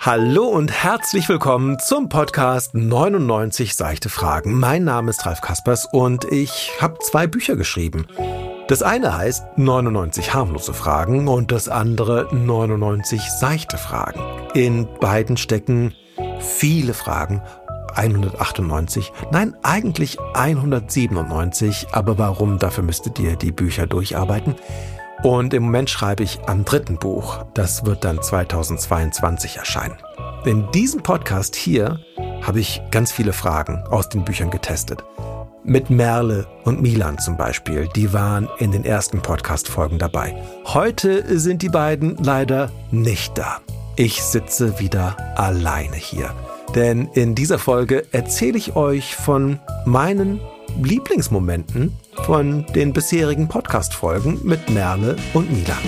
Hallo und herzlich willkommen zum Podcast 99 seichte Fragen. Mein Name ist Ralf Kaspers und ich habe zwei Bücher geschrieben. Das eine heißt 99 harmlose Fragen und das andere 99 seichte Fragen. In beiden stecken viele Fragen 198, nein, eigentlich 197, aber warum, dafür müsstet ihr die Bücher durcharbeiten. Und im Moment schreibe ich am dritten Buch. Das wird dann 2022 erscheinen. In diesem Podcast hier habe ich ganz viele Fragen aus den Büchern getestet. Mit Merle und Milan zum Beispiel, die waren in den ersten Podcast-Folgen dabei. Heute sind die beiden leider nicht da. Ich sitze wieder alleine hier. Denn in dieser Folge erzähle ich euch von meinen Lieblingsmomenten von den bisherigen Podcast-Folgen mit Merle und Milan.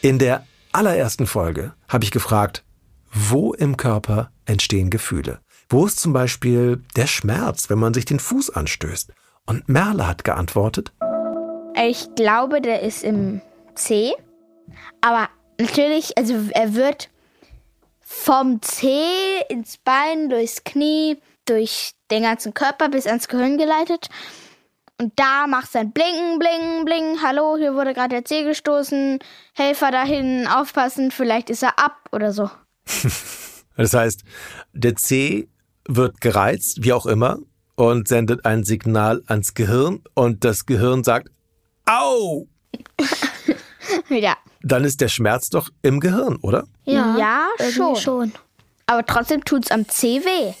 In der allerersten Folge habe ich gefragt, wo im Körper entstehen Gefühle? Wo ist zum Beispiel der Schmerz, wenn man sich den Fuß anstößt? Und Merle hat geantwortet, ich glaube, der ist im C. Aber natürlich, also er wird vom Zeh ins Bein, durchs Knie, durch den ganzen Körper bis ans Gehirn geleitet. Und da macht dann Blinken, Blinken, Blinken. Hallo, hier wurde gerade der Zeh gestoßen. Helfer dahin, aufpassen, vielleicht ist er ab oder so. das heißt, der Zeh wird gereizt, wie auch immer, und sendet ein Signal ans Gehirn und das Gehirn sagt, Au! ja. Dann ist der Schmerz doch im Gehirn, oder? Ja, ja schon. schon. Aber trotzdem tut's am C weh.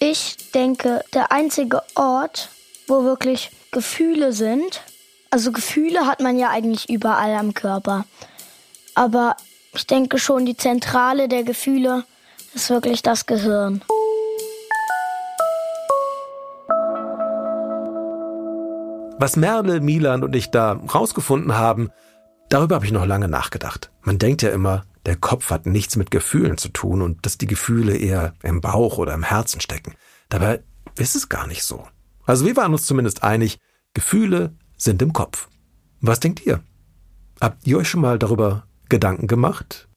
Ich denke, der einzige Ort, wo wirklich Gefühle sind, also Gefühle hat man ja eigentlich überall am Körper. Aber ich denke schon, die Zentrale der Gefühle ist wirklich das Gehirn. Was Merle, Milan und ich da rausgefunden haben, darüber habe ich noch lange nachgedacht. Man denkt ja immer, der Kopf hat nichts mit Gefühlen zu tun und dass die Gefühle eher im Bauch oder im Herzen stecken. Dabei ist es gar nicht so. Also wir waren uns zumindest einig, Gefühle sind im Kopf. Was denkt ihr? Habt ihr euch schon mal darüber Gedanken gemacht?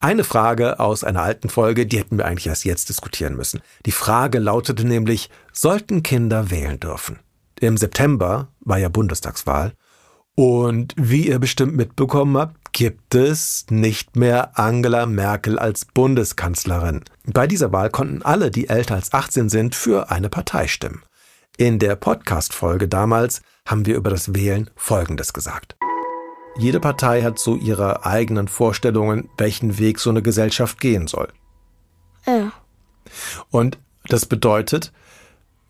Eine Frage aus einer alten Folge, die hätten wir eigentlich erst jetzt diskutieren müssen. Die Frage lautete nämlich, sollten Kinder wählen dürfen? Im September war ja Bundestagswahl. Und wie ihr bestimmt mitbekommen habt, gibt es nicht mehr Angela Merkel als Bundeskanzlerin. Bei dieser Wahl konnten alle, die älter als 18 sind, für eine Partei stimmen. In der Podcast-Folge damals haben wir über das Wählen Folgendes gesagt. Jede Partei hat so ihre eigenen Vorstellungen, welchen Weg so eine Gesellschaft gehen soll. Ja. Und das bedeutet,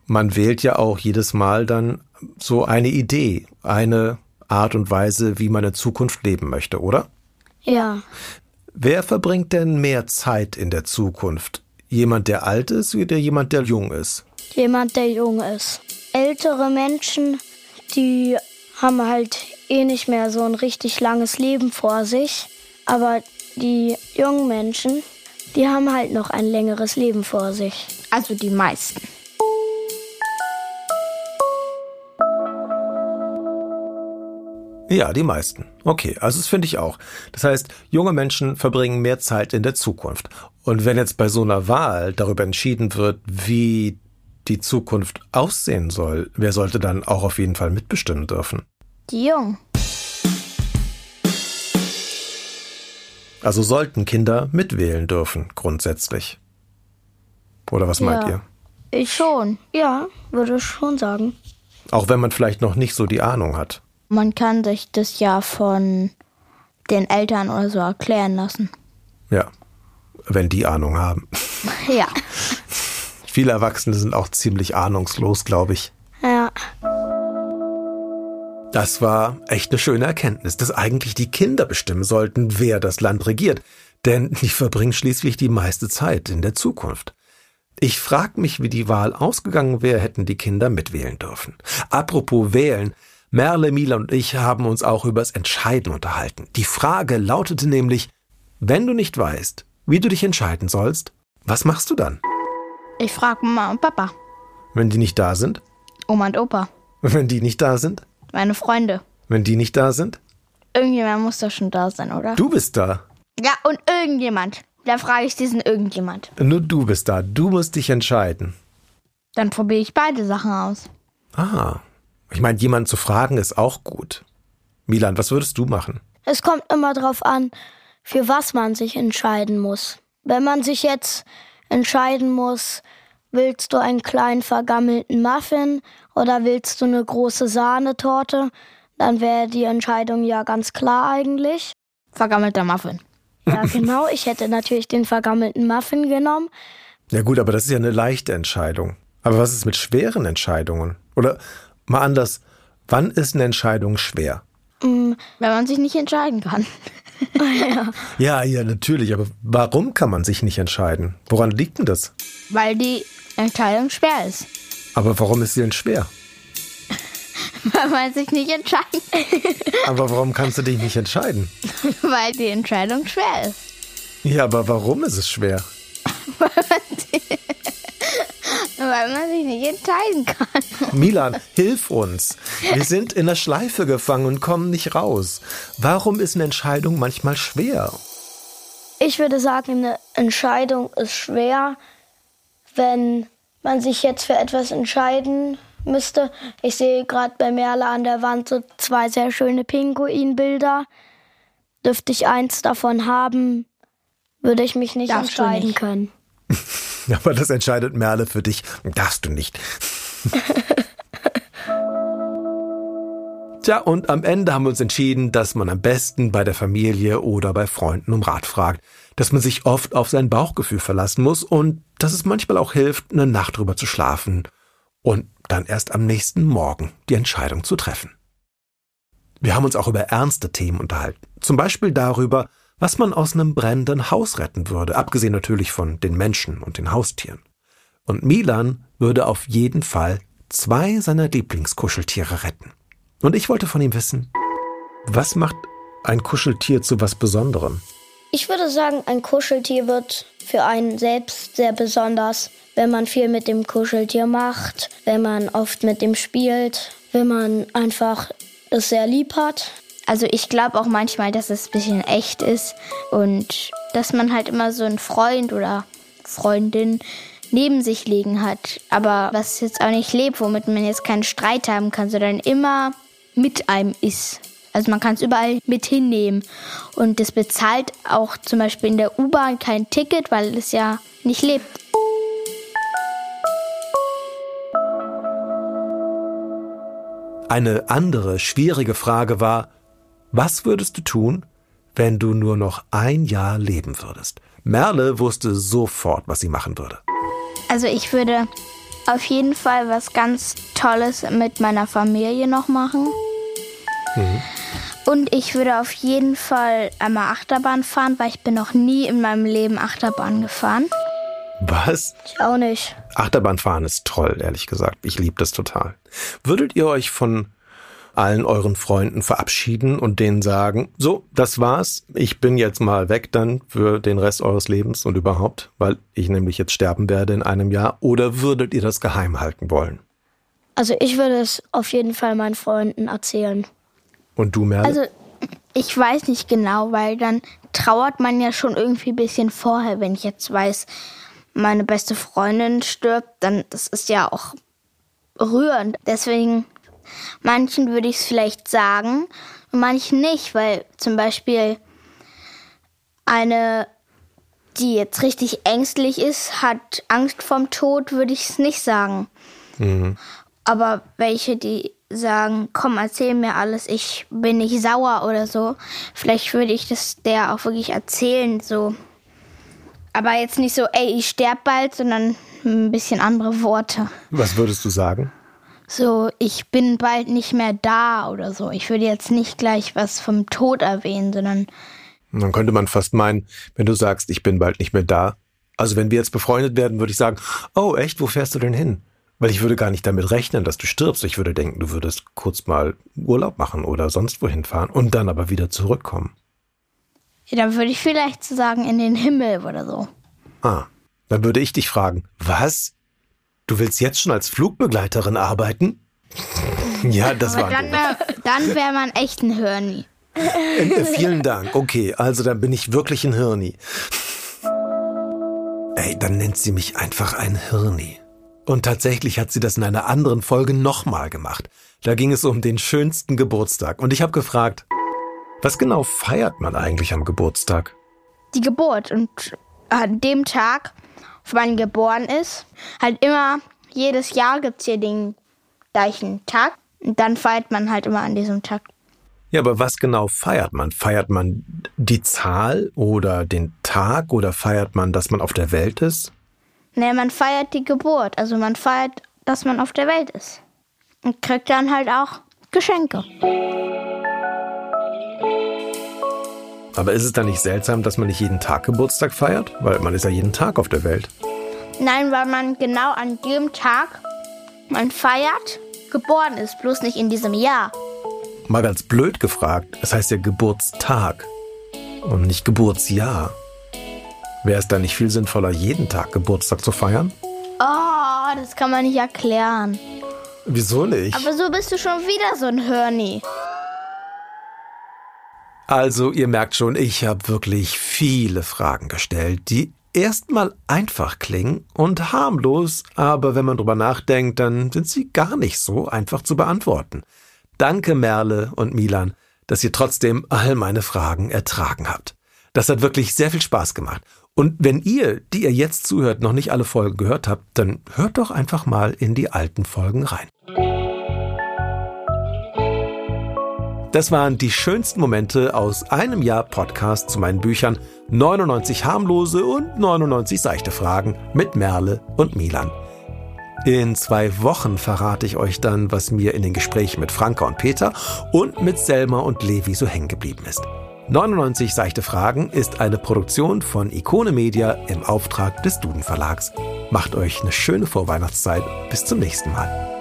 man wählt ja auch jedes Mal dann so eine Idee, eine Art und Weise, wie man in Zukunft leben möchte, oder? Ja. Wer verbringt denn mehr Zeit in der Zukunft? Jemand, der alt ist oder jemand, der jung ist? Jemand, der jung ist. Ältere Menschen, die haben halt eh nicht mehr so ein richtig langes Leben vor sich. Aber die jungen Menschen, die haben halt noch ein längeres Leben vor sich. Also die meisten. Ja, die meisten. Okay, also das finde ich auch. Das heißt, junge Menschen verbringen mehr Zeit in der Zukunft. Und wenn jetzt bei so einer Wahl darüber entschieden wird, wie die Zukunft aussehen soll, wer sollte dann auch auf jeden Fall mitbestimmen dürfen? Die Jungen. Also sollten Kinder mitwählen dürfen, grundsätzlich. Oder was ja, meint ihr? Ich schon. Ja, würde ich schon sagen. Auch wenn man vielleicht noch nicht so die Ahnung hat. Man kann sich das ja von den Eltern oder so erklären lassen. Ja, wenn die Ahnung haben. Ja. Viele Erwachsene sind auch ziemlich ahnungslos, glaube ich. Ja. Das war echt eine schöne Erkenntnis, dass eigentlich die Kinder bestimmen sollten, wer das Land regiert. Denn die verbringen schließlich die meiste Zeit in der Zukunft. Ich frage mich, wie die Wahl ausgegangen wäre, hätten die Kinder mitwählen dürfen. Apropos wählen, Merle, Mila und ich haben uns auch übers Entscheiden unterhalten. Die Frage lautete nämlich, wenn du nicht weißt, wie du dich entscheiden sollst, was machst du dann? Ich frage Mama und Papa. Wenn die nicht da sind? Oma und Opa. Wenn die nicht da sind? Meine Freunde. Wenn die nicht da sind? Irgendjemand muss doch schon da sein, oder? Du bist da. Ja, und irgendjemand. Da frage ich diesen irgendjemand. Nur du bist da. Du musst dich entscheiden. Dann probiere ich beide Sachen aus. Ah. Ich meine, jemanden zu fragen ist auch gut. Milan, was würdest du machen? Es kommt immer drauf an, für was man sich entscheiden muss. Wenn man sich jetzt entscheiden muss, willst du einen kleinen vergammelten Muffin oder willst du eine große Sahnetorte, dann wäre die Entscheidung ja ganz klar eigentlich. Vergammelter Muffin. Ja, genau. Ich hätte natürlich den vergammelten Muffin genommen. Ja gut, aber das ist ja eine leichte Entscheidung. Aber was ist mit schweren Entscheidungen? Oder mal anders, wann ist eine Entscheidung schwer? Wenn man sich nicht entscheiden kann. Ja, ja, natürlich. Aber warum kann man sich nicht entscheiden? Woran liegt denn das? Weil die Entscheidung schwer ist. Aber warum ist sie denn schwer? Weil man sich nicht entscheiden Aber warum kannst du dich nicht entscheiden? Weil die Entscheidung schwer ist. Ja, aber warum ist es schwer? Weil man sich nicht entscheiden kann. Milan, hilf uns. Wir sind in der Schleife gefangen und kommen nicht raus. Warum ist eine Entscheidung manchmal schwer? Ich würde sagen, eine Entscheidung ist schwer, wenn man sich jetzt für etwas entscheiden müsste. Ich sehe gerade bei Merle an der Wand so zwei sehr schöne Pinguinbilder. Dürfte ich eins davon haben, würde ich mich nicht Darfst entscheiden nicht. können. Aber das entscheidet Merle für dich. Darfst du nicht. Tja, und am Ende haben wir uns entschieden, dass man am besten bei der Familie oder bei Freunden um Rat fragt, dass man sich oft auf sein Bauchgefühl verlassen muss und dass es manchmal auch hilft, eine Nacht drüber zu schlafen und dann erst am nächsten Morgen die Entscheidung zu treffen. Wir haben uns auch über ernste Themen unterhalten, zum Beispiel darüber, was man aus einem brennenden Haus retten würde, abgesehen natürlich von den Menschen und den Haustieren. Und Milan würde auf jeden Fall zwei seiner Lieblingskuscheltiere retten. Und ich wollte von ihm wissen, was macht ein Kuscheltier zu was Besonderem? Ich würde sagen, ein Kuscheltier wird für einen selbst sehr besonders, wenn man viel mit dem Kuscheltier macht, wenn man oft mit dem spielt, wenn man einfach es sehr lieb hat. Also ich glaube auch manchmal, dass es ein bisschen echt ist und dass man halt immer so einen Freund oder Freundin neben sich liegen hat, aber was jetzt auch nicht lebt, womit man jetzt keinen Streit haben kann, sondern immer mit einem ist. Also man kann es überall mit hinnehmen und das bezahlt auch zum Beispiel in der U-Bahn kein Ticket, weil es ja nicht lebt. Eine andere schwierige Frage war, was würdest du tun, wenn du nur noch ein Jahr leben würdest? Merle wusste sofort, was sie machen würde. Also ich würde auf jeden Fall was ganz Tolles mit meiner Familie noch machen. Und ich würde auf jeden Fall einmal Achterbahn fahren, weil ich bin noch nie in meinem Leben Achterbahn gefahren. Was? Ich auch nicht. Achterbahnfahren ist toll, ehrlich gesagt. Ich liebe das total. Würdet ihr euch von allen euren Freunden verabschieden und denen sagen, so, das war's, ich bin jetzt mal weg dann für den Rest eures Lebens und überhaupt, weil ich nämlich jetzt sterben werde in einem Jahr, oder würdet ihr das geheim halten wollen? Also ich würde es auf jeden Fall meinen Freunden erzählen. Und du, Merle? Also ich weiß nicht genau, weil dann trauert man ja schon irgendwie ein bisschen vorher, wenn ich jetzt weiß, meine beste Freundin stirbt, dann das ist ja auch rührend. Deswegen manchen würde ich es vielleicht sagen und manchen nicht, weil zum Beispiel eine, die jetzt richtig ängstlich ist, hat Angst vorm Tod, würde ich es nicht sagen. Aber welche, die sagen, komm, erzähl mir alles, ich bin nicht sauer oder so, vielleicht würde ich das der auch wirklich erzählen, so. Aber jetzt nicht so, ey, ich sterb bald, sondern ein bisschen andere Worte. Was würdest du sagen? So, ich bin bald nicht mehr da oder so. Ich würde jetzt nicht gleich was vom Tod erwähnen, sondern Dann könnte man fast meinen, wenn du sagst, ich bin bald nicht mehr da. Also wenn wir jetzt befreundet werden, würde ich sagen, oh echt, wo fährst du denn hin? Weil ich würde gar nicht damit rechnen, dass du stirbst. Ich würde denken, du würdest kurz mal Urlaub machen oder sonst wohin fahren und dann aber wieder zurückkommen. ja, dann würde ich vielleicht so sagen, in den Himmel oder so. Ah, dann würde ich dich fragen, was? Du willst jetzt schon als Flugbegleiterin arbeiten? Ja, das war Dann wäre dann wär man echt ein Hörni. Äh, vielen Dank. Okay, also dann bin ich wirklich ein Hirni. Ey, dann nennt sie mich einfach ein Hirni. Und tatsächlich hat sie das in einer anderen Folge nochmal gemacht. Da ging es um den schönsten Geburtstag. Und ich habe gefragt, was genau feiert man eigentlich am Geburtstag? Die Geburt. Und an dem Tag, man geboren ist, halt immer, jedes Jahr gibt es hier den gleichen Tag. Und dann feiert man halt immer an diesem Tag. Ja, aber was genau feiert man? Feiert man die Zahl oder den Tag oder feiert man, dass man auf der Welt ist? Nee, man feiert die Geburt. Also man feiert, dass man auf der Welt ist. Und kriegt dann halt auch Geschenke. Aber ist es dann nicht seltsam, dass man nicht jeden Tag Geburtstag feiert? Weil man ist ja jeden Tag auf der Welt. Nein, weil man genau an dem Tag, man feiert, geboren ist. Bloß nicht in diesem Jahr. Mal ganz blöd gefragt, es heißt ja Geburtstag und nicht Geburtsjahr. Wäre es dann nicht viel sinnvoller, jeden Tag Geburtstag zu feiern? Oh, das kann man nicht erklären. Wieso nicht? Aber so bist du schon wieder so ein Hörni. Also, ihr merkt schon, ich habe wirklich viele Fragen gestellt, die erstmal einfach klingen und harmlos, aber wenn man drüber nachdenkt, dann sind sie gar nicht so einfach zu beantworten. Danke, Merle und Milan, dass ihr trotzdem all meine Fragen ertragen habt. Das hat wirklich sehr viel Spaß gemacht. Und wenn ihr, die ihr jetzt zuhört, noch nicht alle Folgen gehört habt, dann hört doch einfach mal in die alten Folgen rein. Das waren die schönsten Momente aus einem Jahr Podcast zu meinen Büchern 99 harmlose und 99 seichte Fragen mit Merle und Milan. In zwei Wochen verrate ich euch dann, was mir in den Gesprächen mit Franka und Peter und mit Selma und Levi so hängen geblieben ist. 99 seichte Fragen ist eine Produktion von Ikone Media im Auftrag des Duden Verlags. Macht euch eine schöne Vorweihnachtszeit. Bis zum nächsten Mal.